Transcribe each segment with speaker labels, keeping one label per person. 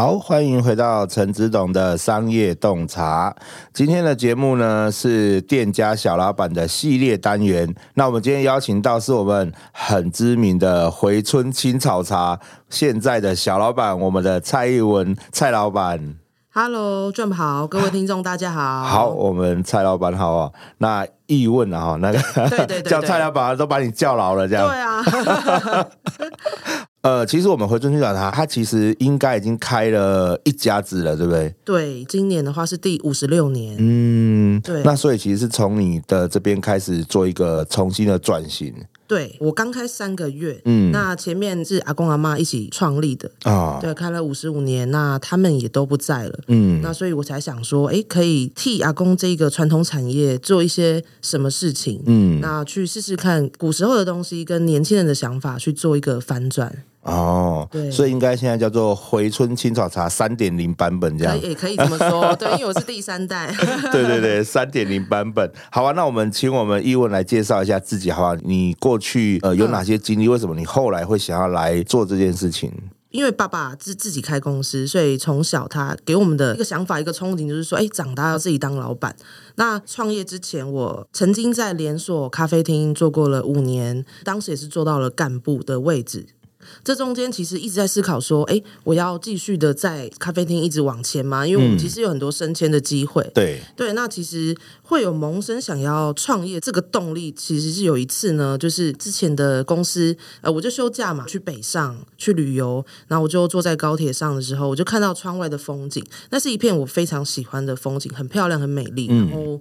Speaker 1: 好，欢迎回到陈子董的商业洞察。今天的节目呢是店家小老板的系列单元。那我们今天邀请到是我们很知名的回春青草茶现在的小老板，我们的蔡艺文蔡老板。
Speaker 2: Hello，Jump 好，各位听众大家好。
Speaker 1: 好，我们蔡老板好啊。那艺文啊，那
Speaker 2: 个对对
Speaker 1: 叫蔡老板都把你叫老了，这样。
Speaker 2: 对啊。
Speaker 1: 呃，其实我们回春去找他，他其实应该已经开了一家子了，对不对？
Speaker 2: 对，今年的话是第五十六年。
Speaker 1: 嗯，
Speaker 2: 对。
Speaker 1: 那所以其实是从你的这边开始做一个重新的转型。
Speaker 2: 对，我刚开三个月，嗯，那前面是阿公阿妈一起创立的啊，对，开了五十五年，那他们也都不在了，嗯，那所以我才想说，哎，可以替阿公这个传统产业做一些什么事情，嗯，那去试试看古时候的东西跟年轻人的想法去做一个反转。
Speaker 1: 哦，对，所以应该现在叫做回春青草茶三点零版本这样，
Speaker 2: 也可以这么说，对，因为我是第三代，
Speaker 1: 对对对，三点零版本，好啊，那我们请我们易文来介绍一下自己，好不好？你过去呃有哪些经历？为什么你后来会想要来做这件事情？
Speaker 2: 因为爸爸自自己开公司，所以从小他给我们的一个想法、一个憧憬，就是说，哎，长大要自己当老板。那创业之前，我曾经在连锁咖啡厅做过了五年，当时也是做到了干部的位置。这中间其实一直在思考说，哎，我要继续的在咖啡厅一直往前吗？因为我们其实有很多升迁的机会。
Speaker 1: 对
Speaker 2: 对，那其实会有萌生想要创业这个动力，其实是有一次呢，就是之前的公司，呃，我就休假嘛，去北上去旅游，然后我就坐在高铁上的时候，我就看到窗外的风景，那是一片我非常喜欢的风景，很漂亮，很美丽。然后，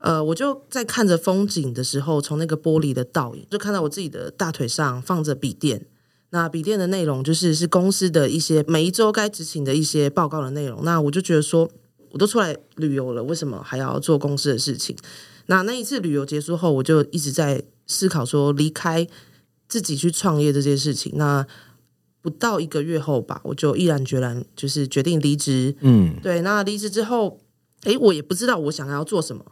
Speaker 2: 呃，我就在看着风景的时候，从那个玻璃的倒影，就看到我自己的大腿上放着笔电。那笔电的内容就是是公司的一些每一周该执行的一些报告的内容。那我就觉得说，我都出来旅游了，为什么还要做公司的事情？那那一次旅游结束后，我就一直在思考说，离开自己去创业这件事情。那不到一个月后吧，我就毅然决然就是决定离职。嗯，对。那离职之后，诶，我也不知道我想要做什么。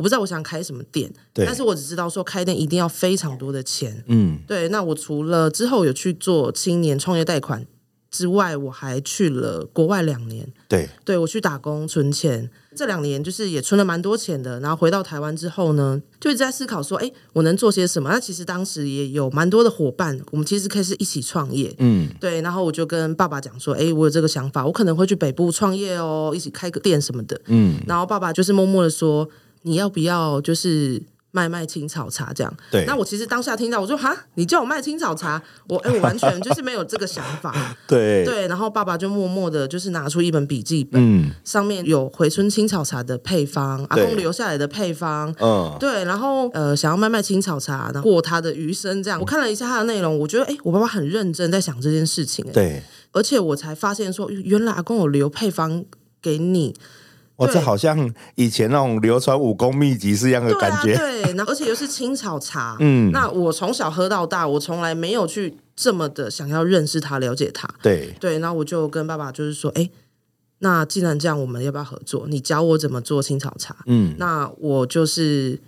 Speaker 2: 我不知道我想开什么店，但是我只知道说开店一定要非常多的钱，嗯，对。那我除了之后有去做青年创业贷款之外，我还去了国外两年，
Speaker 1: 对，
Speaker 2: 对我去打工存钱，这两年就是也存了蛮多钱的。然后回到台湾之后呢，就一直在思考说，哎，我能做些什么？那其实当时也有蛮多的伙伴，我们其实可以是一起创业，嗯，对。然后我就跟爸爸讲说，哎，我有这个想法，我可能会去北部创业哦，一起开个店什么的，嗯。然后爸爸就是默默的说。你要不要就是卖卖青草茶这样？
Speaker 1: 对。
Speaker 2: 那我其实当下听到，我说哈，你叫我卖青草茶，我哎，我完全就是没有这个想法。
Speaker 1: 对
Speaker 2: 对。然后爸爸就默默的，就是拿出一本笔记本，嗯，上面有回春青草茶的配方，阿公留下来的配方，嗯，对。然后呃，想要卖卖青草茶，然后过他的余生这样。我看了一下他的内容，我觉得哎，我爸爸很认真在想这件事情。
Speaker 1: 对。
Speaker 2: 而且我才发现说，原来阿公有留配方给你。
Speaker 1: 哦，这好像以前那种流传武功秘籍是一样的感觉。
Speaker 2: 对，然后而且又是青草茶。嗯，那我从小喝到大，我从来没有去这么的想要认识它、了解它。
Speaker 1: 对
Speaker 2: 对，那我就跟爸爸就是说，哎，那既然这样，我们要不要合作？你教我怎么做青草茶。嗯，那我就是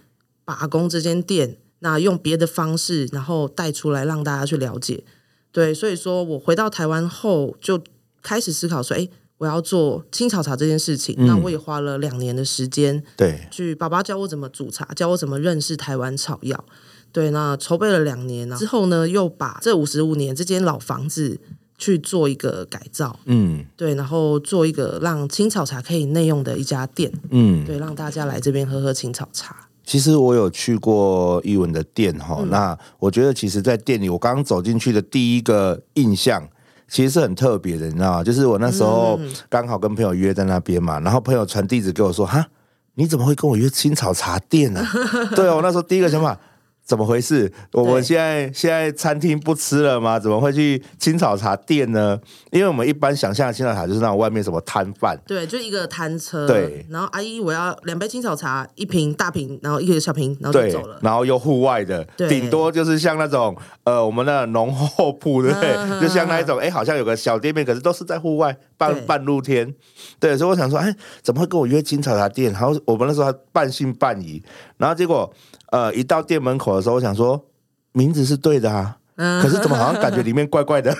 Speaker 2: 把阿公这间店，那用别的方式，然后带出来让大家去了解。对，所以说我回到台湾后，就开始思考说，哎。我要做青草茶这件事情，嗯、那我也花了两年的时间，
Speaker 1: 对，
Speaker 2: 去爸爸教我怎么煮茶，教我怎么认识台湾草药，对，那筹备了两年之后呢，又把这五十五年这间老房子去做一个改造，嗯，对，然后做一个让青草茶可以内用的一家店，嗯，对，让大家来这边喝喝青草茶。
Speaker 1: 其实我有去过艺文的店哈，嗯、那我觉得其实，在店里我刚刚走进去的第一个印象。其实是很特别的，你知道吗？就是我那时候刚好跟朋友约在那边嘛，然后朋友传地址给我说：“哈，你怎么会跟我约青草茶店呢？”对哦，我那时候第一个想法。怎么回事？我们现在现在餐厅不吃了吗？怎么会去青草茶店呢？因为我们一般想象的青草茶就是那种外面什么摊贩，
Speaker 2: 对，就一个摊车，
Speaker 1: 对。
Speaker 2: 然后阿姨，我要两杯青草茶，一瓶大瓶，然后一个小瓶，然后就走了。
Speaker 1: 然后又户外的，对顶多就是像那种呃，我们的农后铺，对不对？就像那一种，哎，好像有个小店面，可是都是在户外，半半露天。对，所以我想说，哎，怎么会跟我约青草茶店？然后我们那时候还半信半疑，然后结果。呃，一到店门口的时候，我想说名字是对的啊，可是怎么好像感觉里面怪怪的？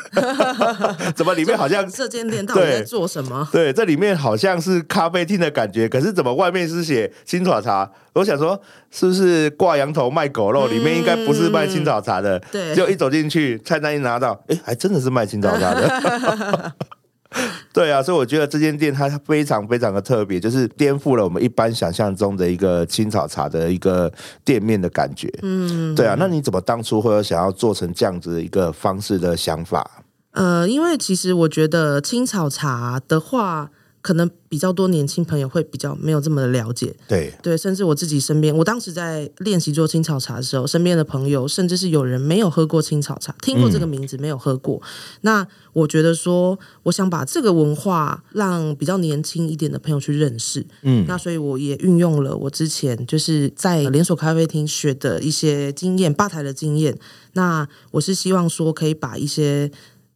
Speaker 1: 怎么里面好像
Speaker 2: 这间店到底在做什么？
Speaker 1: 对，这里面好像是咖啡厅的感觉，可是怎么外面是写青草茶？我想说，是不是挂羊头卖狗肉？里面应该不是卖青草茶的。
Speaker 2: 对，
Speaker 1: 就一走进去，菜单一拿到，哎，还真的是卖青草茶的。对啊，所以我觉得这间店它非常非常的特别，就是颠覆了我们一般想象中的一个青草茶的一个店面的感觉。嗯，对啊，那你怎么当初会有想要做成这样子的一个方式的想法？
Speaker 2: 呃，因为其实我觉得青草茶的话。可能比较多年轻朋友会比较没有这么的了解，
Speaker 1: 对
Speaker 2: 对，甚至我自己身边，我当时在练习做青草茶的时候，身边的朋友甚至是有人没有喝过青草茶，听过这个名字没有喝过。嗯、那我觉得说，我想把这个文化让比较年轻一点的朋友去认识，嗯，那所以我也运用了我之前就是在连锁咖啡厅学的一些经验，吧台的经验。那我是希望说可以把一些。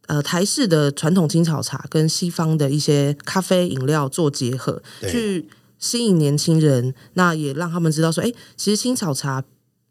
Speaker 2: 呃，台式的传统青草茶跟西方的一些咖啡饮料做结合，去吸引年轻人，那也让他们知道说，哎，其实青草茶，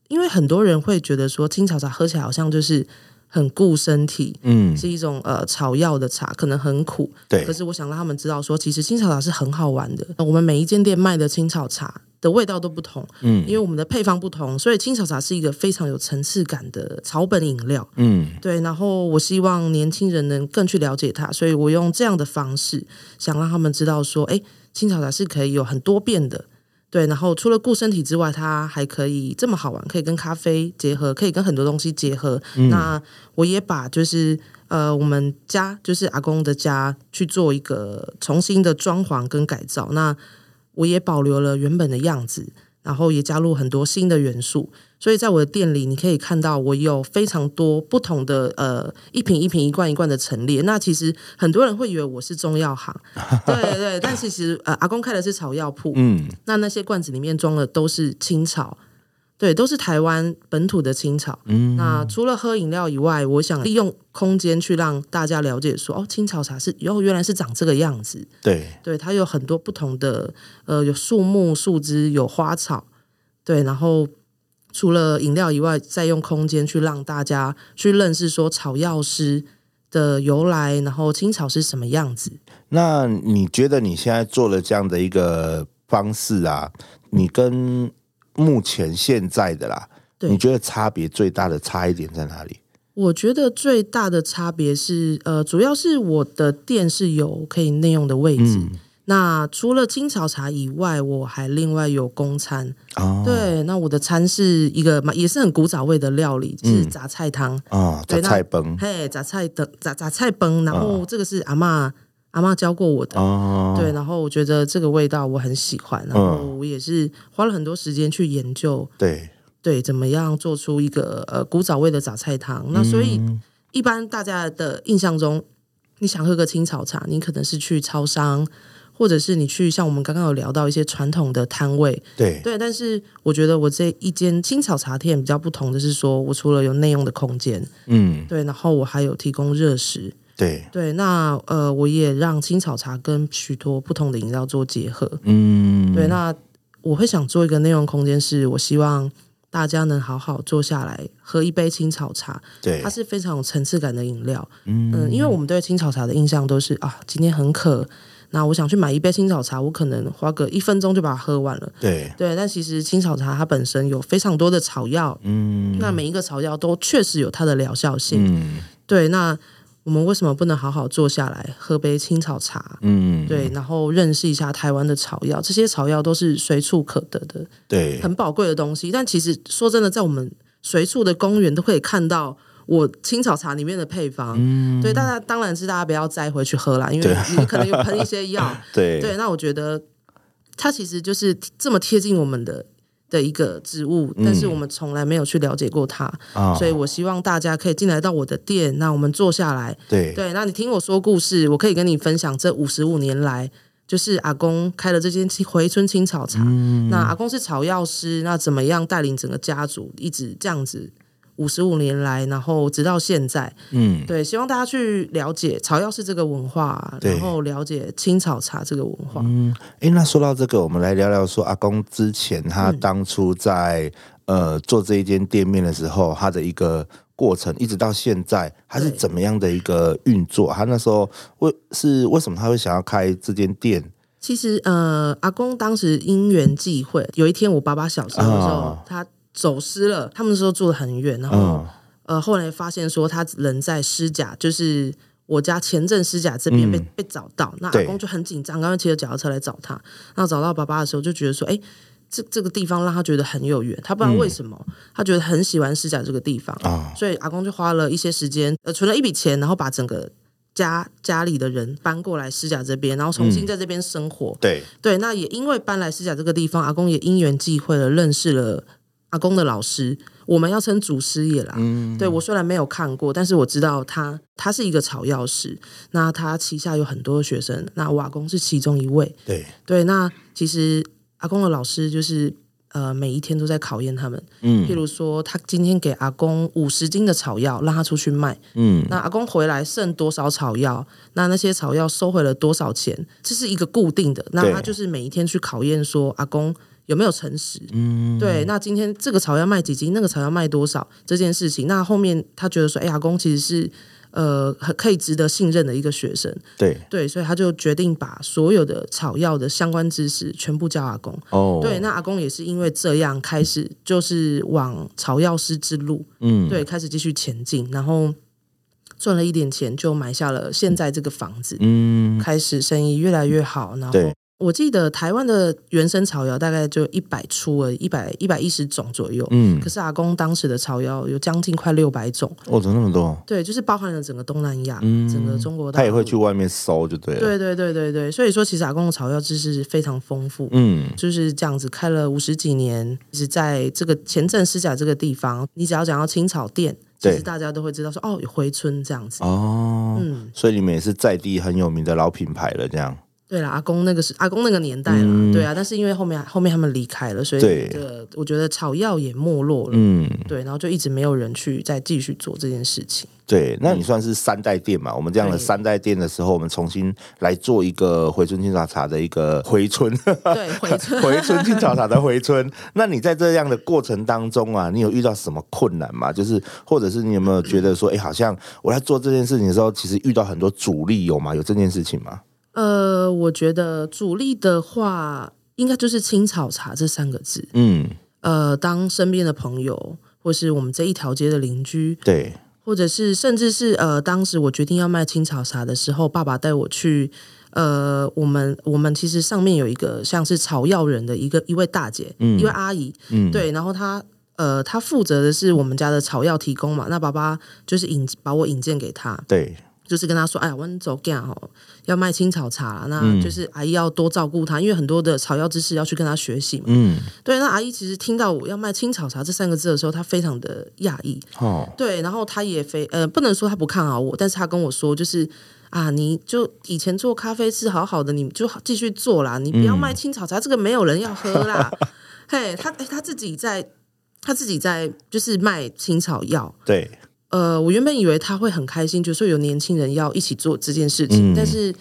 Speaker 2: 因为很多人会觉得说，青草茶喝起来好像就是很顾身体，嗯，是一种呃草药的茶，可能很苦，
Speaker 1: 对。
Speaker 2: 可是我想让他们知道说，其实青草茶是很好玩的。我们每一间店卖的青草茶。的味道都不同，嗯，因为我们的配方不同，所以青草茶是一个非常有层次感的草本饮料，嗯，对。然后我希望年轻人能更去了解它，所以我用这样的方式，想让他们知道说，哎，青草茶是可以有很多变的，对。然后除了顾身体之外，它还可以这么好玩，可以跟咖啡结合，可以跟很多东西结合。嗯，那我也把就是呃，我们家就是阿公的家去做一个重新的装潢跟改造，那。我也保留了原本的样子，然后也加入很多新的元素，所以在我的店里，你可以看到我有非常多不同的呃一瓶一瓶一罐一罐的陈列。那其实很多人会以为我是中药行，对对，但其实呃阿公开的是草药铺，嗯，那那些罐子里面装的都是青草。对，都是台湾本土的青草。嗯，那除了喝饮料以外，我想利用空间去让大家了解说，哦，青草茶是哦，原来是长这个样子。
Speaker 1: 对，
Speaker 2: 对，它有很多不同的，呃，有树木、树枝，有花草。对，然后除了饮料以外，再用空间去让大家去认识说草药师的由来，然后青草是什么样子。
Speaker 1: 那你觉得你现在做了这样的一个方式啊，你跟目前现在的啦，你觉得差别最大的差一点在哪里？
Speaker 2: 我觉得最大的差别是，呃，主要是我的店是有可以内用的位置。嗯、那除了青草茶以外，我还另外有公餐。哦、对，那我的餐是一个也是很古早味的料理，嗯、是杂菜汤
Speaker 1: 啊，杂、哦、菜崩，
Speaker 2: 嘿，杂菜的杂杂菜崩。然后这个是阿嬷。阿妈教过我的，哦、对，然后我觉得这个味道我很喜欢，然后我也是花了很多时间去研究，
Speaker 1: 对。
Speaker 2: 对，怎么样做出一个呃古早味的杂菜汤。嗯、那所以一般大家的印象中，你想喝个青草茶，你可能是去超商，或者是你去像我们刚刚有聊到一些传统的摊位，
Speaker 1: 对。
Speaker 2: 对。但是我觉得我这一间青草茶店比较不同的是说，我除了有内用的空间，嗯，对，然后我还有提供热食。
Speaker 1: 对
Speaker 2: 对，那呃，我也让青草茶跟许多不同的饮料做结合。嗯，对，那我会想做一个内容空间，是我希望大家能好好坐下来喝一杯青草茶。
Speaker 1: 对，
Speaker 2: 它是非常有层次感的饮料。嗯嗯，因为我们对青草茶的印象都是啊，今天很渴，那我想去买一杯青草茶，我可能花个一分钟就把它喝完了。
Speaker 1: 对
Speaker 2: 对，但其实青草茶它本身有非常多的草药。嗯，那每一个草药都确实有它的疗效性。嗯，对，那。我们为什么不能好好坐下来喝杯青草茶？嗯，对，然后认识一下台湾的草药，这些草药都是随处可得的，
Speaker 1: 对，
Speaker 2: 很宝贵的东西。但其实说真的，在我们随处的公园都可以看到我青草茶里面的配方。嗯，对，大家当然是大家不要摘回去喝啦，因为你可能有喷一些药。
Speaker 1: 对
Speaker 2: 对，那我觉得它其实就是这么贴近我们的。的一个植物，但是我们从来没有去了解过它，嗯、所以我希望大家可以进来到我的店，那我们坐下来，
Speaker 1: 对
Speaker 2: 对，那你听我说故事，我可以跟你分享这五十五年来，就是阿公开了这间回春青草茶，嗯、那阿公是草药师，那怎么样带领整个家族一直这样子。五十五年来，然后直到现在，嗯，对，希望大家去了解草药是这个文化，然后了解青草茶这个文化。
Speaker 1: 嗯，哎，那说到这个，我们来聊聊说阿公之前他当初在、嗯、呃做这一间店面的时候，他的一个过程，一直到现在，他是怎么样的一个运作？他那时候为是为什么他会想要开这间店？
Speaker 2: 其实呃，阿公当时因缘际会，有一天我爸爸小时候的时候，哦、他走失了，他们那时候住得很远，然后、哦、呃后来发现说他人在施甲，就是。我家前镇施甲这边被、嗯、被找到，那阿公就很紧张，刚刚骑着脚踏车来找他。然后找到爸爸的时候，就觉得说：“哎，这这个地方让他觉得很有缘。他不知道为什么，嗯、他觉得很喜欢施甲这个地方、哦、所以阿公就花了一些时间，呃，存了一笔钱，然后把整个家家里的人搬过来施甲这边，然后重新在这边生活。嗯、对对，那也因为搬来施甲这个地方，阿公也因缘际会的认识了阿公的老师。”我们要称祖师爷啦，嗯、对，我虽然没有看过，但是我知道他他是一个草药师，那他旗下有很多学生，那我阿公是其中一位，
Speaker 1: 对。
Speaker 2: 对，那其实阿公的老师就是呃每一天都在考验他们，嗯，譬如说他今天给阿公五十斤的草药让他出去卖，嗯，那阿公回来剩多少草药，那那些草药收回了多少钱，这是一个固定的，那他就是每一天去考验说阿公。有没有诚实？嗯，对。那今天这个草药卖几斤，那个草药卖多少这件事情，那后面他觉得说，哎，阿公其实是呃很可以值得信任的一个学生。
Speaker 1: 对
Speaker 2: 对，所以他就决定把所有的草药的相关知识全部教阿公。哦，对。那阿公也是因为这样开始就是往草药师之路，嗯，对，开始继续前进，然后赚了一点钱，就买下了现在这个房子。嗯，开始生意越来越好，然后。对我记得台湾的原生草药大概就一百出了，一百一百一十种左右。嗯，可是阿公当时的草药有将近快六百种。
Speaker 1: 哦，怎么那么多？
Speaker 2: 对，就是包含了整个东南亚，嗯、整个中国大。
Speaker 1: 他也会去外面搜，就对了。
Speaker 2: 对对对对对，所以说其实阿公的草药知识非常丰富。嗯，就是这样子开了五十几年，是在这个前镇狮甲这个地方，你只要讲到青草店，其实大家都会知道说哦，有回春这样子。哦，嗯，
Speaker 1: 所以你们也是在地很有名的老品牌了，这样。
Speaker 2: 对了，阿公那个是阿公那个年代了，嗯、对啊，但是因为后面后面他们离开了，所以这个我觉得草药也没落了，嗯，对，然后就一直没有人去再继续做这件事情。
Speaker 1: 对，那你算是三代店嘛？嗯、我们这样的三代店的时候，我们重新来做一个回春青草茶的一个回春，
Speaker 2: 对，回春
Speaker 1: 回春青草茶的回春。那你在这样的过程当中啊，你有遇到什么困难吗？就是或者是你有没有觉得说，哎、嗯，好像我在做这件事情的时候，其实遇到很多阻力，有吗？有这件事情吗？
Speaker 2: 呃，我觉得主力的话，应该就是青草茶这三个字。嗯，呃，当身边的朋友，或是我们这一条街的邻居，
Speaker 1: 对，
Speaker 2: 或者是甚至是呃，当时我决定要卖青草茶的时候，爸爸带我去，呃，我们我们其实上面有一个像是草药人的一个一位大姐，嗯，一位阿姨，嗯，对，然后她呃，她负责的是我们家的草药提供嘛，那爸爸就是引把我引荐给她，
Speaker 1: 对。
Speaker 2: 就是跟他说：“哎呀，我走干哦，要卖青草茶，那就是阿姨要多照顾他，因为很多的草药知识要去跟他学习嘛。”嗯，对。那阿姨其实听到我要卖青草茶这三个字的时候，她非常的讶异。哦，对。然后她也非呃，不能说她不看好我，但是她跟我说，就是啊，你就以前做咖啡是好好的，你就继续做啦，你不要卖青草茶，嗯、这个没有人要喝啦。嘿，他他自己在，他自己在就是卖青草药。
Speaker 1: 对。
Speaker 2: 呃，我原本以为他会很开心，就是说有年轻人要一起做这件事情，嗯、但是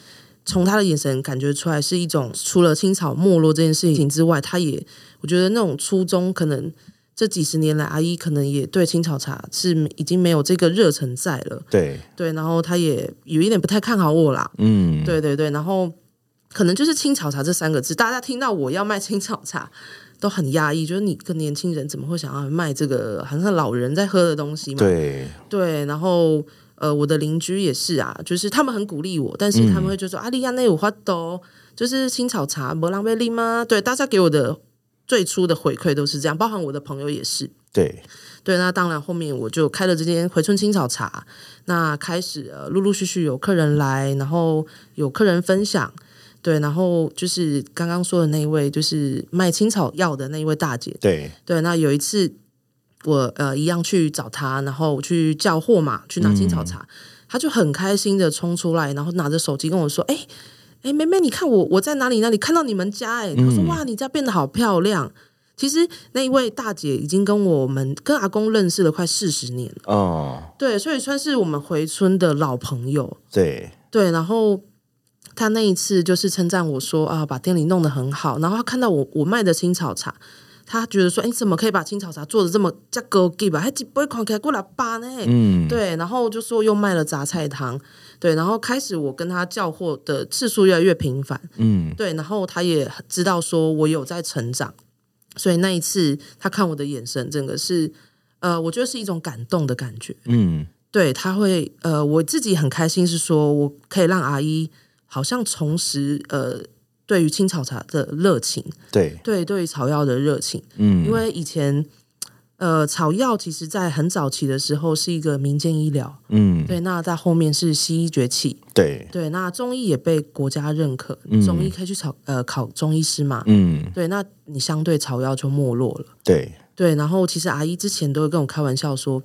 Speaker 2: 从他的眼神感觉出来是一种除了青草没落这件事情之外，他也我觉得那种初衷，可能这几十年来阿姨可能也对青草茶是已经没有这个热忱在了。
Speaker 1: 对
Speaker 2: 对，然后他也有一点不太看好我啦。嗯，对对对，然后可能就是青草茶这三个字，大家听到我要卖青草茶。都很压抑，就是你一个年轻人怎么会想要卖这个好像老人在喝的东西嘛？
Speaker 1: 对
Speaker 2: 对，然后呃，我的邻居也是啊，就是他们很鼓励我，但是他们会就说：“阿利亚内有花豆，就是青草茶，不浪费力吗？”对，大家给我的最初的回馈都是这样，包含我的朋友也是。
Speaker 1: 对
Speaker 2: 对，那当然后面我就开了这间回春青草茶，那开始呃陆陆续续有客人来，然后有客人分享。对，然后就是刚刚说的那一位，就是卖青草药的那一位大姐。
Speaker 1: 对
Speaker 2: 对，那有一次我呃一样去找她，然后去叫货嘛，去拿青草茶，她、嗯、就很开心的冲出来，然后拿着手机跟我说：“哎哎，妹妹，你看我我在哪里哪里看到你们家？哎，她说哇，你家变得好漂亮。”其实那一位大姐已经跟我们跟阿公认识了快四十年哦，对，所以算是我们回村的老朋友。
Speaker 1: 对
Speaker 2: 对，然后。他那一次就是称赞我说啊，把店里弄得很好，然后他看到我我卖的青草茶，他觉得说，哎，怎么可以把青草茶做的这么加高级吧？还几杯看起来过来巴呢？嗯，对，然后就说又卖了杂菜汤，对，然后开始我跟他叫货的次数越来越频繁，嗯，对，然后他也知道说我有在成长，所以那一次他看我的眼神，整个是，呃，我觉得是一种感动的感觉，嗯，对，他会，呃，我自己很开心，是说我可以让阿姨好像重拾，呃。对于青草茶的热情，
Speaker 1: 对。
Speaker 2: 对，对于草药的热情，嗯，因为以前，呃，草药其实在很早期的时候是一个民间医疗，嗯，对，那在后面是西医崛起，
Speaker 1: 对。
Speaker 2: 对，那中医也被国家认可，中医可以去考呃考中医师嘛，嗯，对，那你相对草药就没落了，
Speaker 1: 对。
Speaker 2: 对，然后其实阿姨之前都会跟我开玩笑说。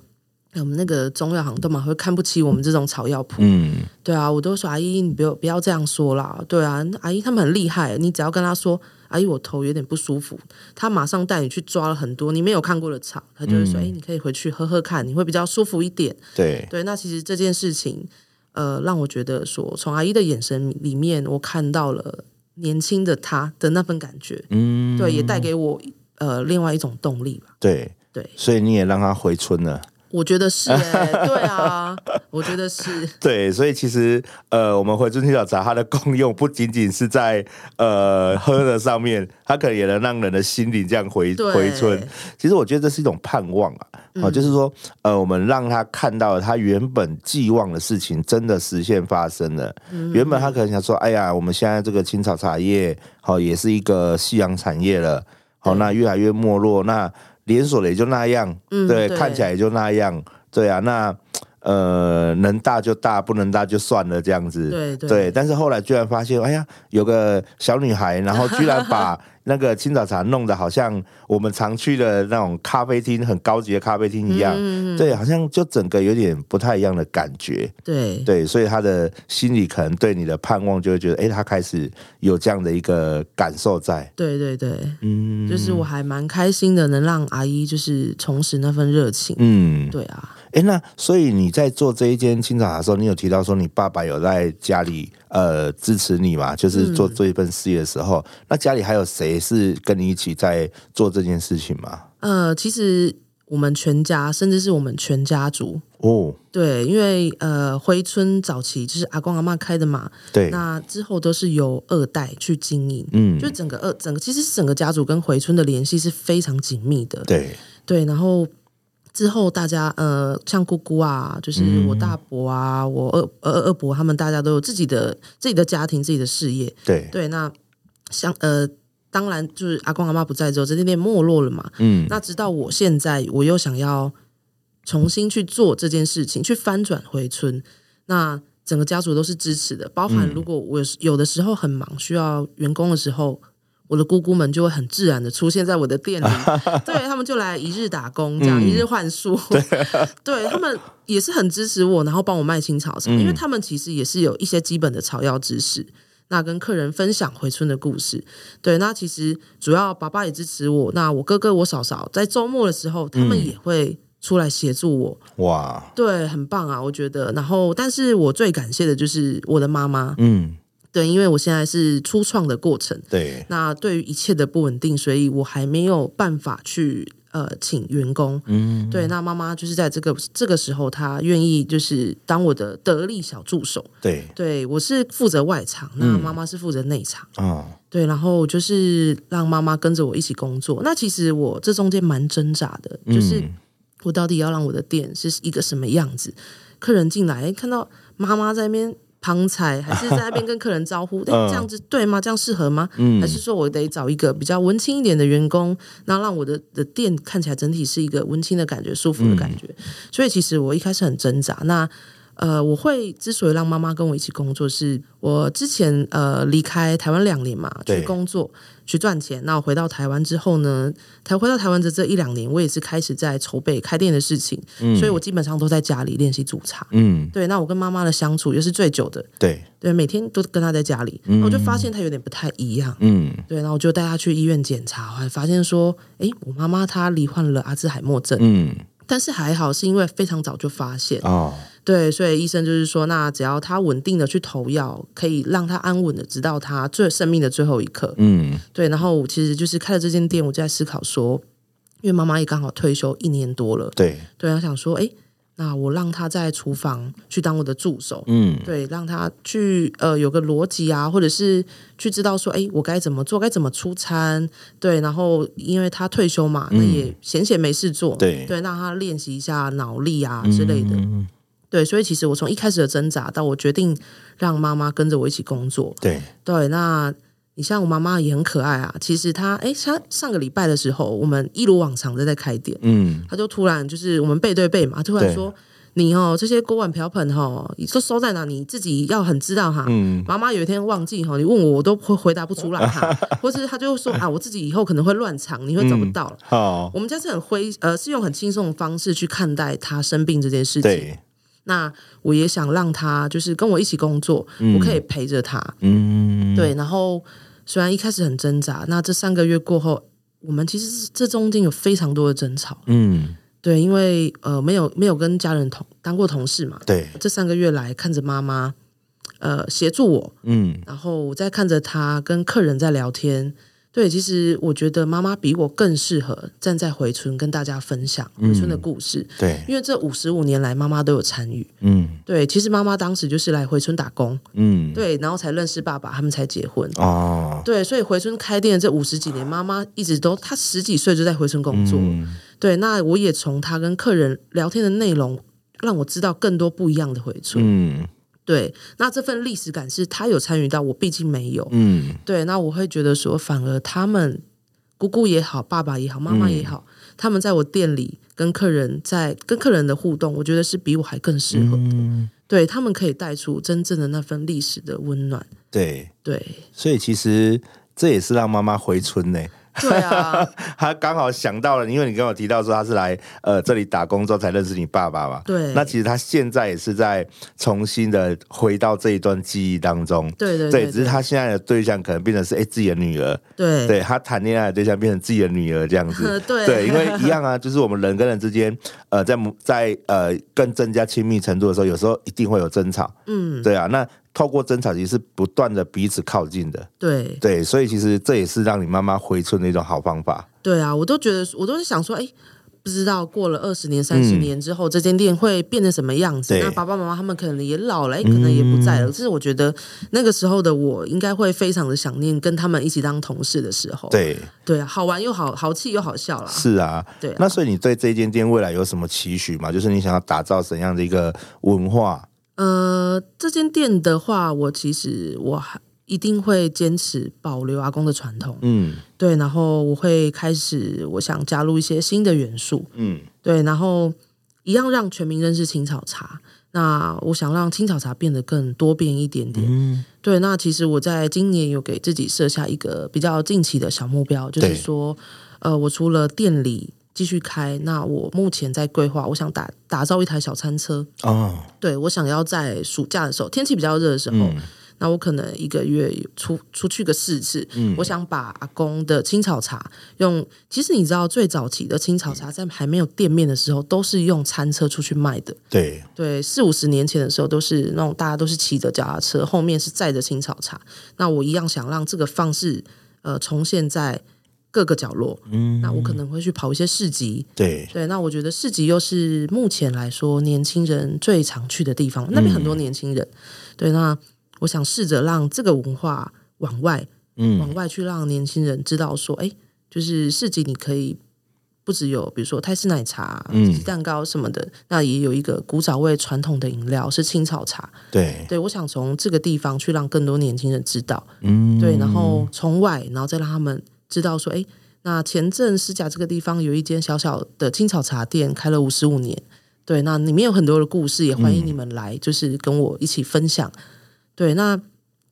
Speaker 2: 我们那个中药行都蛮会看不起我们这种草药铺，嗯，对啊，我都说阿姨，你不要不要这样说啦，对啊，阿姨他们很厉害，你只要跟他说，阿姨我头有点不舒服，他马上带你去抓了很多你没有看过的草，他就会说，哎、嗯，你可以回去喝喝看，你会比较舒服一点，
Speaker 1: 对。
Speaker 2: 对，那其实这件事情，呃，让我觉得说，从阿姨的眼神里面，我看到了年轻的她的那份感觉，嗯，对，也带给我呃另外一种动力吧，
Speaker 1: 对。
Speaker 2: 对，
Speaker 1: 所以你也让他回春了。
Speaker 2: 我觉得是哎、欸，对啊，我觉得是。
Speaker 1: 对，所以其实呃，我们回春青草茶它的功用不仅仅是在呃喝的上面，它可能也能让人的心灵这样回回春。其实我觉得这是一种盼望啊，哦、嗯，就是说呃，我们让他看到他原本寄望的事情真的实现发生了。嗯、原本他可能想说，哎呀，我们现在这个青草茶叶好、哦、也是一个夕阳产业了，好、哦，那越来越没落，那。连锁的也就那样，嗯、对，对，看起来也就那样，对啊，那呃，能大就大，不能大就算了，这样子，
Speaker 2: 对对，
Speaker 1: 对。但是后来居然发现，哎呀，有个小女孩，然后居然把。那个青草茶弄得好像我们常去的那种咖啡厅，很高级的咖啡厅一样，嗯，对，好像就整个有点不太一样的感觉，
Speaker 2: 对。
Speaker 1: 对，所以他的心里可能对你的盼望就会觉得，哎，他开始有这样的一个感受在，
Speaker 2: 对对对，嗯，就是我还蛮开心的，能让阿姨就是重拾那份热情，嗯，对啊。
Speaker 1: 哎，那所以你在做这一间青草茶的时候，你有提到说你爸爸有在家里呃支持你嘛？就是做这一份事业的时候，嗯，那家里还有谁是跟你一起在做这件事情吗？
Speaker 2: 呃，其实我们全家，甚至是我们全家族哦，对，因为呃回村早期就是阿公阿妈开的嘛，
Speaker 1: 对，
Speaker 2: 那之后都是由二代去经营，嗯，就整个二整个其实整个家族跟回村的联系是非常紧密的，
Speaker 1: 对
Speaker 2: 对，然后。之后，大家呃，像姑姑啊，就是我大伯啊，嗯、我二二二伯，他们大家都有自己的自己的家庭、自己的事业。
Speaker 1: 对
Speaker 2: 对，那像呃，当然就是阿公阿妈不在之后，这店店没落了嘛。嗯。那直到我现在，我又想要重新去做这件事情，去翻转回春。那整个家族都是支持的，包含如果我有的时候很忙，需要员工的时候。我的姑姑们就会很自然的出现在我的店里，对，他们就来一日打工，这样、嗯、一日换宿，对，对他们也是很支持我，然后帮我卖青草茶，因为他们其实也是有一些基本的草药知识，那跟客人分享回春的故事，对，那其实主要爸爸也支持我，那我哥哥我嫂嫂在周末的时候，他们也会出来协助我，哇，对，很棒啊，我觉得，然后，但是我最感谢的就是我的妈妈，嗯。对，因为我现在是初创的过程，
Speaker 1: 对，
Speaker 2: 那对于一切的不稳定，所以我还没有办法去呃请员工，嗯，对，那妈妈就是在这个这个时候，她愿意就是当我的得力小助手，
Speaker 1: 对，
Speaker 2: 对我是负责外场，那妈妈是负责内场，啊、嗯，对，然后就是让妈妈跟着我一起工作。那其实我这中间蛮挣扎的，就是我到底要让我的店是一个什么样子？客人进来看到妈妈在那边。旁采还是在那边跟客人招呼？哎，这样子对吗？这样适合吗？还是说我得找一个比较文青一点的员工，那让我的的店看起来整体是一个温馨的感觉、舒服的感觉？所以其实我一开始很挣扎。那呃，我会之所以让妈妈跟我一起工作，是我之前呃离开台湾两年嘛，去工作去赚钱。那我回到台湾之后呢，才回到台湾的这一两年，我也是开始在筹备开店的事情，嗯，所以我基本上都在家里练习煮茶。嗯，对。那我跟妈妈的相处又是最久的，
Speaker 1: 对
Speaker 2: 对，每天都跟她在家里，嗯，我就发现她有点不太一样。嗯，对。然后我就带她去医院检查，我还发现说，哎，我妈妈她罹患了阿兹海默症。嗯。但是还好是因为非常早就发现
Speaker 1: 哦，
Speaker 2: 对，所以医生就是说，那只要他稳定的去投药，可以让他安稳的直到他最生命的最后一刻。
Speaker 1: 嗯，
Speaker 2: 对，然后我其实就是开了这间店，我就在思考说，因为妈妈也刚好退休一年多了，
Speaker 1: 对，
Speaker 2: 对，我想说，哎。那我让他在厨房去当我的助手，
Speaker 1: 嗯，
Speaker 2: 对，让他去呃有个逻辑啊，或者是去知道说，哎，我该怎么做，该怎么出餐，对，然后因为他退休嘛，那也闲闲没事做，
Speaker 1: 对，
Speaker 2: 对，让他练习一下脑力啊之类的，
Speaker 1: 嗯，
Speaker 2: 对，所以其实我从一开始的挣扎到我决定让妈妈跟着我一起工作，
Speaker 1: 对，
Speaker 2: 对，那。你像我妈妈也很可爱啊，其实她哎，她上个礼拜的时候，我们一如往常的在开店，嗯，她就突然就是我们背对背嘛，突然说你哦这些锅碗瓢盆哦，你都收在哪？你自己要很知道哈。嗯，妈妈有一天忘记哈，你问我我都会回答不出来哈，或是她就说啊，我自己以后可能会乱藏，你会找不到了。好，我们家是很灰呃，是用很轻松的方式去看待她生病这件事情。对，那我也想让她就是跟我一起工作，我可以陪着她。嗯，对，然后。虽然一开始很挣扎，那这三个月过后，我们其实这中间有非常多的争吵。嗯，对，因为呃，没有没有跟家人同当过同事嘛。对，这三个月来看着妈妈，呃，协助我。嗯，然后我在看着她跟客人在聊天。对，其实我觉得妈妈比我更适合站在回春跟大家分享回春的故事。嗯、对，因为这五十五年来，妈妈都有参与。嗯，对，其实妈妈当时就是来回春打工。嗯，对，然后才认识爸爸，他们才结婚。哦，对，所以回春开店的这五十几年，妈妈一直都，她十几岁就在回春工作。嗯、对，那我也从她跟客人聊天的内容，让我知道更多不一样的回春。嗯。对，那这份历史感是他有参与到，我毕竟没有。嗯，对，那我会觉得说，反而他们姑姑也好，爸爸也好，妈妈也好，嗯、他们在我店里跟客人在跟客人的互动，我觉得是比我还更适合的。嗯、对，他们可以带出真正的那份历史的温暖。对对，
Speaker 1: 所以其实这也是让妈妈回春呢。
Speaker 2: 对啊，
Speaker 1: 他刚好想到了，因为你跟我提到说他是来呃这里打工之后才认识你爸爸嘛。对，那其实他现在也是在重新的回到这一段记忆当中。对对对，对，只是他现在的对象可能变成是哎自己的女儿。对，对他谈恋爱的对象变成自己的女儿这样子。对对，因为一样啊，就是我们人跟人之间呃在在呃更增加亲密程度的时候，有时候一定会有争吵。嗯，对啊，那。透过争吵，其实是不断的彼此靠近的。对对，所以其实这也是让你妈妈回春的一种好方法。
Speaker 2: 对啊，我都觉得，我都是想说，哎，不知道过了二十年、三十年之后，嗯、这间店会变成什么样子？那爸爸妈妈他们可能也老了，可能也不在了。嗯、这是我觉得那个时候的我，应该会非常的想念跟他们一起当同事的时候。对对啊，好玩又好，好气又好笑啦。
Speaker 1: 是啊，对啊。那所以你对这间店未来有什么期许吗？就是你想要打造怎样的一个文化？
Speaker 2: 呃，这间店的话，我其实我还一定会坚持保留阿公的传统，嗯，对，然后我会开始，我想加入一些新的元素，嗯，对，然后一样让全民认识青草茶。那我想让青草茶变得更多变一点点，嗯，对。那其实我在今年有给自己设下一个比较近期的小目标，就是说，呃，我除了店里。继续开，那我目前在规划，我想打打造一台小餐车哦。对，我想要在暑假的时候，天气比较热的时候，嗯、那我可能一个月出出去个四次。嗯，我想把阿公的青草茶用，其实你知道，最早期的青草茶在还没有店面的时候，都是用餐车出去卖的。对对，四五十年前的时候，都是那种大家都是骑着脚踏车，后面是载着青草茶。那我一样想让这个方式呃重现在。各个角落，嗯，那我可能会去跑一些市集，对。对，那我觉得市集又是目前来说年轻人最常去的地方，那边很多年轻人，嗯、对，那我想试着让这个文化往外，嗯，往外去让年轻人知道说，哎，就是市集你可以不只有比如说泰式奶茶、鸡蛋糕什么的，嗯、那也有一个古早味传统的饮料是青草茶，对，对我想从这个地方去让更多年轻人知道，嗯，对，然后从外，然后再让他们。知道说，哎，那前镇狮甲这个地方有一间小小的青草茶店，开了五十五年。对，那里面有很多的故事，也欢迎你们来，嗯、就是跟我一起分享。对，那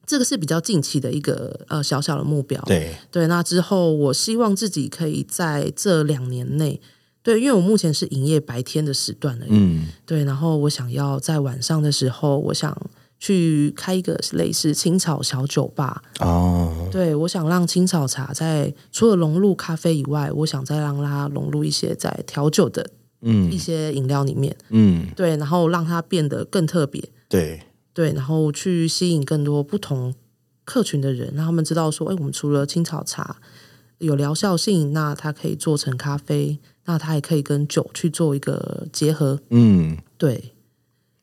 Speaker 2: 这个是比较近期的一个呃小小的目标。对对，那之后我希望自己可以在这两年内，对，因为我目前是营业白天的时段而已。嗯，对，然后我想要在晚上的时候，我想。去开一个类似青草小酒吧。哦，对，我想让青草茶在除了融入咖啡以外，我想再让它融入一些在调酒的嗯，一些饮料里面，
Speaker 1: 嗯，
Speaker 2: 对，然后让它变得更特别，
Speaker 1: 对。
Speaker 2: 对，然后去吸引更多不同客群的人，让他们知道说，哎，我们除了青草茶有疗效性，那它可以做成咖啡，那它也可以跟酒去做一个结合，
Speaker 1: 嗯，
Speaker 2: 对，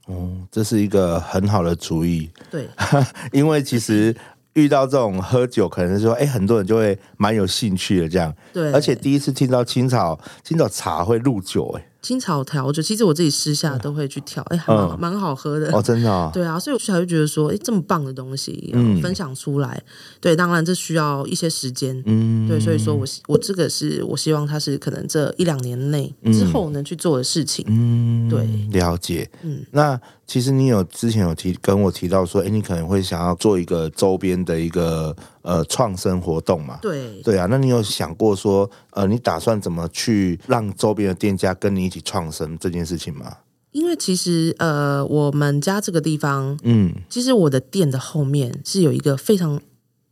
Speaker 1: 哦，这是一个很好的主意，
Speaker 2: 对，
Speaker 1: 因为其实。遇到这种喝酒，可能是说，哎，很多人就会蛮有兴趣的这样。
Speaker 2: 对，
Speaker 1: 而且第一次听到青草青草茶会入酒，哎。
Speaker 2: 青草调酒，其实我自己私下都会去调，哎、欸，蛮蛮好喝的。
Speaker 1: 哦，真的、哦，
Speaker 2: 对啊，所以我才会觉得说，哎、欸，这么棒的东西，嗯，分享出来，对，当然这需要一些时间，嗯，对，所以说我我这个是我希望它是可能这一两年内之后能去做的事情，嗯，对，
Speaker 1: 了解，嗯，那其实你有之前有提跟我提到说，哎、欸，你可能会想要做一个周边的一个。呃，创生活动嘛，
Speaker 2: 对
Speaker 1: 对啊，那你有想过说，呃，你打算怎么去让周边的店家跟你一起创生这件事情吗？
Speaker 2: 因为其实呃，我们家这个地方，嗯，其实我的店的后面是有一个非常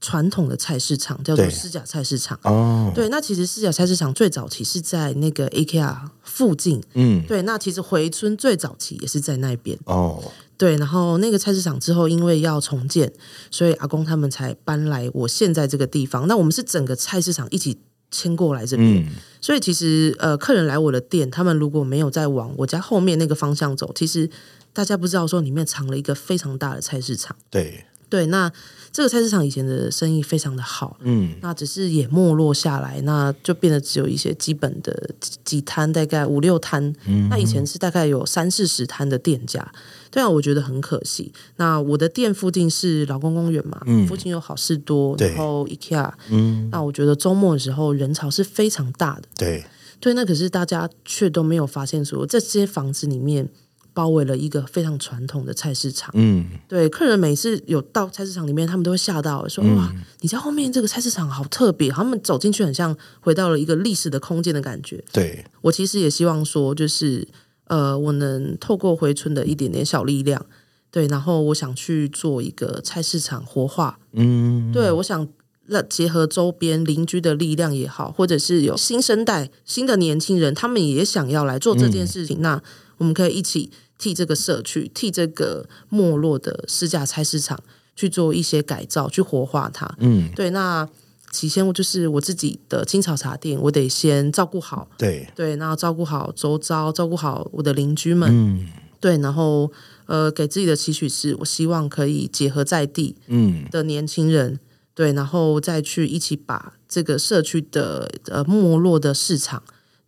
Speaker 2: 传统的菜市场，叫做狮甲菜市场。哦，对，那其实狮甲菜市场最早期是在那个 IKEA 附近，嗯，对，那其实回村最早期也是在那边。哦。对，然后那个菜市场之后，因为要重建，所以阿公他们才搬来我现在这个地方。那我们是整个菜市场一起迁过来这边，嗯、所以其实呃，客人来我的店，他们如果没有再往我家后面那个方向走，其实大家不知道说里面藏了一个非常大的菜市场。
Speaker 1: 对
Speaker 2: 对，那。这个菜市场以前的生意非常的好，嗯，那只是也没落下来，那就变得只有一些基本的几摊，大概五六摊，嗯，那以前是大概有三四十摊的店家，对啊，我觉得很可惜。那我的店附近是劳工公园嘛，嗯，附近有好事多，然后 IKEA，嗯，那我觉得周末的时候人潮是非常大的，
Speaker 1: 对，
Speaker 2: 对，那可是大家却都没有发现说这些房子里面。包围了一个非常传统的菜市场，嗯，对，客人每次有到菜市场里面，他们都会吓到，说哇，嗯、你在后面这个菜市场好特别，他们走进去很像回到了一个历史的空间的感觉。
Speaker 1: 对，
Speaker 2: 我其实也希望说，就是呃，我能透过回春的一点点小力量，对，然后我想去做一个菜市场活化，嗯，对，我想让结合周边邻居的力量也好，或者是有新生代新的年轻人，他们也想要来做这件事情，嗯、那我们可以一起。替这个社区，替这个没落的市价菜市场去做一些改造，去活化它。嗯，对。那起先我就是我自己的青草茶店，我得先照顾好。
Speaker 1: 对
Speaker 2: 对，然后照顾好周遭，照顾好我的邻居们。嗯，对。然后呃，给自己的期许是，我希望可以结合在地嗯的年轻人，嗯、对，然后再去一起把这个社区的呃没落的市场。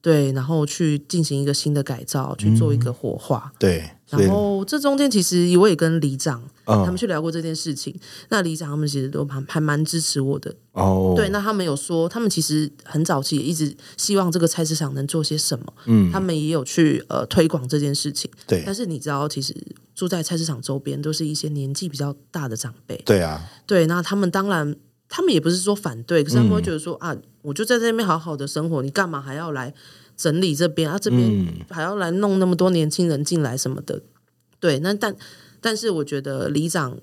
Speaker 2: 对，然后去进行一个新的改造，去做一个火化。
Speaker 1: 嗯、对，
Speaker 2: 然后这中间其实我也跟里长、嗯、他们去聊过这件事情。那里长他们其实都还还蛮支持我的。哦，对，那他们有说，他们其实很早期也一直希望这个菜市场能做些什么。嗯，他们也有去呃推广这件事情。
Speaker 1: 对，
Speaker 2: 但是你知道，其实住在菜市场周边都是一些年纪比较大的长辈。
Speaker 1: 对啊，
Speaker 2: 对，那他们当然。他们也不是说反对，可是他们会觉得说、嗯、啊，我就在这边好好的生活，你干嘛还要来整理这边啊？这边还要来弄那么多年轻人进来什么的？对，那但但是我觉得里长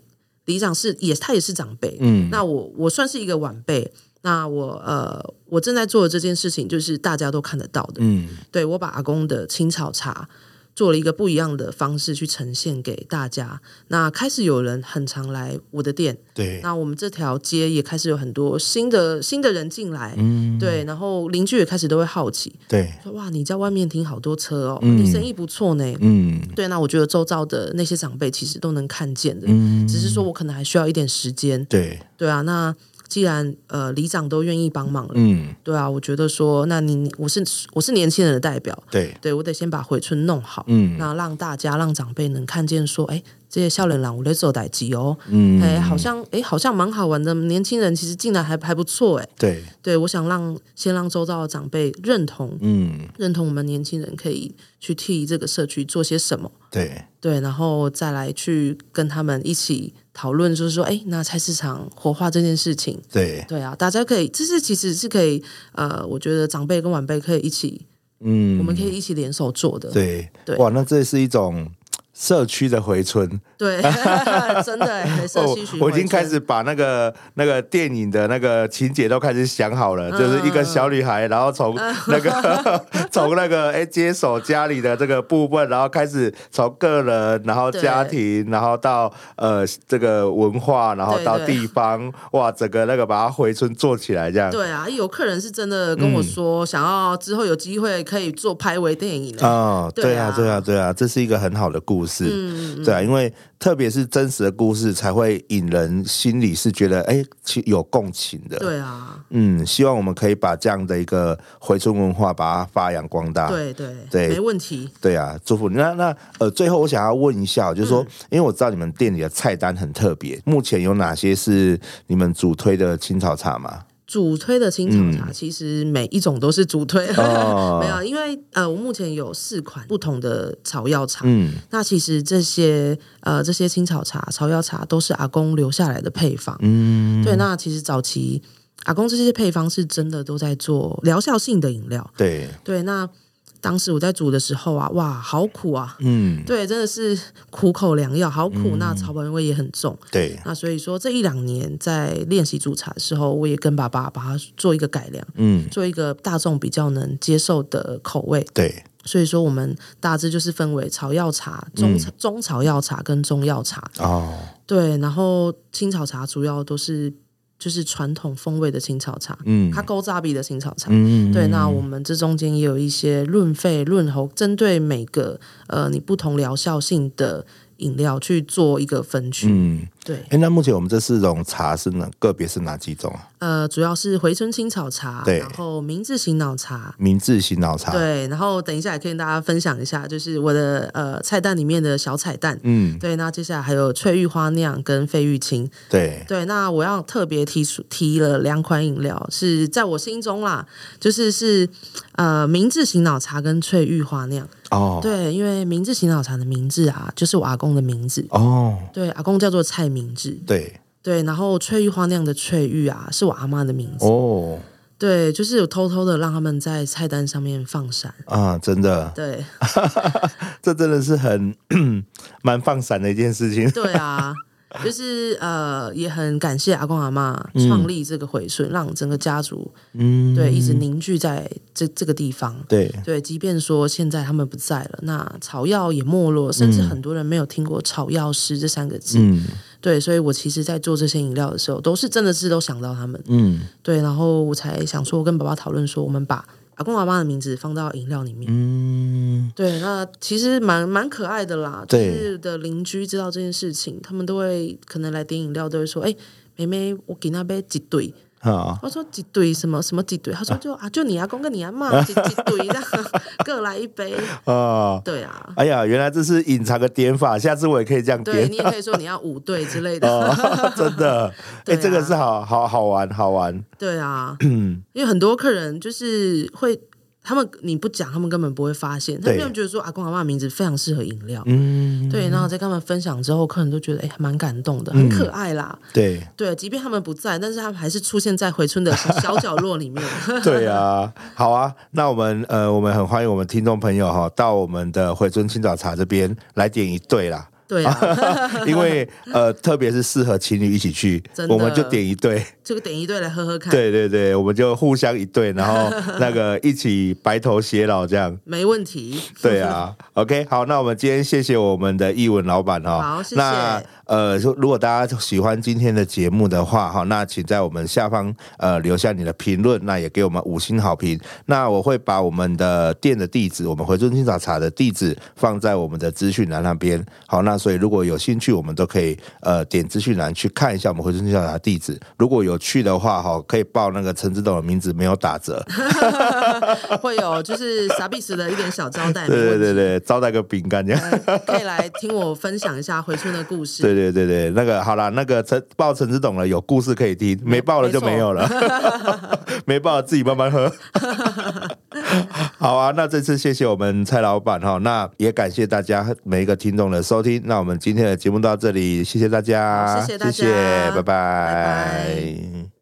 Speaker 2: 里长是也他也是长辈，嗯，那我我算是一个晚辈，那我呃我正在做的这件事情就是大家都看得到的，嗯，对，我把阿公的青草茶。做了一个不一样的方式去呈现给大家。那开始有人很常来我的店，
Speaker 1: 对。
Speaker 2: 那我们这条街也开始有很多新的新的人进来，嗯，对。然后邻居也开始都会好奇，
Speaker 1: 对，
Speaker 2: 说哇，你在外面停好多车哦，嗯、你生意不错呢，嗯，对。那我觉得周遭的那些长辈其实都能看见的，嗯，只是说我可能还需要一点时间，
Speaker 1: 对，
Speaker 2: 对啊，那。既然呃里长都愿意帮忙了，嗯，对啊，我觉得说，那你我是我是年轻人的代表，
Speaker 1: 对，
Speaker 2: 对我得先把回春弄好，嗯，那让大家让长辈能看见说，哎，这些笑脸郎我在做代志哦，嗯，哎，好像哎好像蛮好玩的，年轻人其实进来还还不错，哎，
Speaker 1: 对，
Speaker 2: 对我想让先让周遭的长辈认同，嗯，认同我们年轻人可以去替这个社区做些什么，
Speaker 1: 对，
Speaker 2: 对，然后再来去跟他们一起。讨论就是说，哎，那菜市场活化这件事情，
Speaker 1: 对。
Speaker 2: 对啊，大家可以，这是其实是可以，呃，我觉得长辈跟晚辈可以一起，嗯，我们可以一起联手做的，
Speaker 1: 对。对，哇，那这是一种社区的回春，
Speaker 2: 对，真的社区巡回、
Speaker 1: 哦、我已经开始把那个那个电影的那个情节都开始想好了，嗯、就是一个小女孩，然后从那个从、嗯、那个 哎、欸、接手家里的这个部分，然后开始从个人，然后家庭，然后到呃这个文化，然后到地方，对对。哇，整个那个把它回春做起来这样。
Speaker 2: 对啊，有客人是真的跟我说，嗯、想要之后有机会可以做拍微电影的。
Speaker 1: 哦，对啊，对啊，对啊，这是一个很好的故事。故事，嗯、对啊，因为特别是真实的故事才会引人心里是觉得哎，其有共情的。
Speaker 2: 对啊，
Speaker 1: 嗯，希望我们可以把这样的一个回春文化把它发扬光大。
Speaker 2: 对对对，没问题。
Speaker 1: 对啊，祝福你。那那呃，最后我想要问一下，就是说，嗯、因为我知道你们店里的菜单很特别，目前有哪些是你们主推的青草茶吗？
Speaker 2: 主推的青草茶，其实每一种都是主推，嗯、没有，因为呃，我目前有四款不同的草药茶，嗯，那其实这些呃这些青草茶、草药茶都是阿公留下来的配方，嗯，对，那其实早期阿公这些配方是真的都在做疗效性的饮料，
Speaker 1: 对，
Speaker 2: 对，那。当时我在煮的时候啊，哇，好苦啊！嗯，对，真的是苦口良药，好苦。嗯、那草本味也很重。
Speaker 1: 对，
Speaker 2: 那所以说这一两年在练习煮茶的时候，我也跟爸爸把它做一个改良，嗯，做一个大众比较能接受的口味。
Speaker 1: 对，
Speaker 2: 所以说我们大致就是分为草药茶、中、嗯、中草药茶跟中药茶。哦，对，然后青草茶主要都是。就是传统风味的青草茶，嗯，它勾扎比的青草茶，嗯，对。那我们这中间也有一些润肺润喉，针对每个呃你不同疗效性的。饮料去做一个分区，嗯，对。
Speaker 1: 哎，那目前我们这四种茶是哪个别是哪几种啊？
Speaker 2: 呃，主要是回春青草茶，
Speaker 1: 对，
Speaker 2: 然后明治醒脑茶，
Speaker 1: 明治醒脑茶，
Speaker 2: 对。然后等一下也可以跟大家分享一下，就是我的呃菜单里面的小彩蛋，嗯，对。那接下来还有翠玉花酿跟费玉清，
Speaker 1: 对
Speaker 2: 对。那我要特别提出提了两款饮料，是在我心中啦，就是是呃明治醒脑茶跟翠玉花酿。哦，对，因为明治醒脑茶的名字啊，就是我阿公的名字哦。对，阿公叫做蔡明治。
Speaker 1: 对
Speaker 2: 对，然后翠玉花酿的翠玉啊，是我阿妈的名字哦。对，就是有偷偷的让他们在菜单上面放闪
Speaker 1: 啊，真的。
Speaker 2: 对，
Speaker 1: 这真的是很 蛮放闪的一件事情。
Speaker 2: 对啊。就是呃，也很感谢阿公阿妈创立这个回顺，嗯、让整个家族嗯，对，一直凝聚在这这个地方。
Speaker 1: 对
Speaker 2: 对，即便说现在他们不在了，那草药也没落，甚至很多人没有听过草药师这三个字。嗯，对，所以我其实，在做这些饮料的时候，都是真的是都想到他们。嗯，对，然后我才想说，我跟爸爸讨论说，我们把。阿公阿妈的名字放到饮料里面，嗯，对，那其实蛮蛮可爱的啦。就是的邻居知道这件事情，他们都会可能来点饮料，都会说：“哎、欸，妹妹，我给那杯几对。”啊！我说几对什么什么几对？他说就啊，就你阿公跟你阿妈 几几对这样，各来一杯啊。对啊。哎
Speaker 1: 呀，原来这是隐藏的点法，下次我也可以这样点。
Speaker 2: 对，你也可以说你要五对之类的。
Speaker 1: 哦、真的，哎、欸，这个是好好好玩好玩。
Speaker 2: 对啊，因为很多客人就是会。他们你不讲，他们根本不会发现。他们觉得说阿公阿妈的名字非常适合饮料，嗯，对。然后在跟他们分享之后，客人都觉得哎，蛮感动的，很可爱啦。
Speaker 1: 对
Speaker 2: 对，即便他们不在，但是他们还是出现在回春的小角落里面。
Speaker 1: 对啊，好啊，那我们呃，我们很欢迎我们听众朋友哈，到我们的回春青草茶这边来点一对啦。
Speaker 2: 对啊，
Speaker 1: 因为呃，特别是适合情侣一起去，我们就点一对，
Speaker 2: 这个点一对来喝喝看。
Speaker 1: 对对对，我们就互相一对，然后那个一起白头偕老这样。
Speaker 2: 没问题。
Speaker 1: 对啊，OK，好，那我们今天谢谢我们的译文老板哈。
Speaker 2: 好，谢谢。
Speaker 1: 那呃，如果大家喜欢今天的节目的话哈，那请在我们下方呃留下你的评论，那也给我们五星好评。那我会把我们的店的地址，我们回春清早茶的地址放在我们的资讯栏那边。好，那所以如果有兴趣，我们都可以呃点资讯栏去看一下我们回春青草茶的地址。如果有去的话哈，可以报那个陈志董的名字，没有打折，
Speaker 2: 会有就是傻逼时的一点小招待。
Speaker 1: 对对对对，招待个饼干这样，
Speaker 2: 可以来听我分享一下回春的故事。
Speaker 1: 对对对对，那个好了，那个陈报陈志董了，有故事可以听，没报了就没有了，没 报了自己慢慢喝。好啊，那这次谢谢我们蔡老板哈，那也感谢大家每一个听众的收听，那我们今天的节目到这里，谢谢大家，
Speaker 2: 谢谢大家，
Speaker 1: 谢谢，拜拜。拜拜。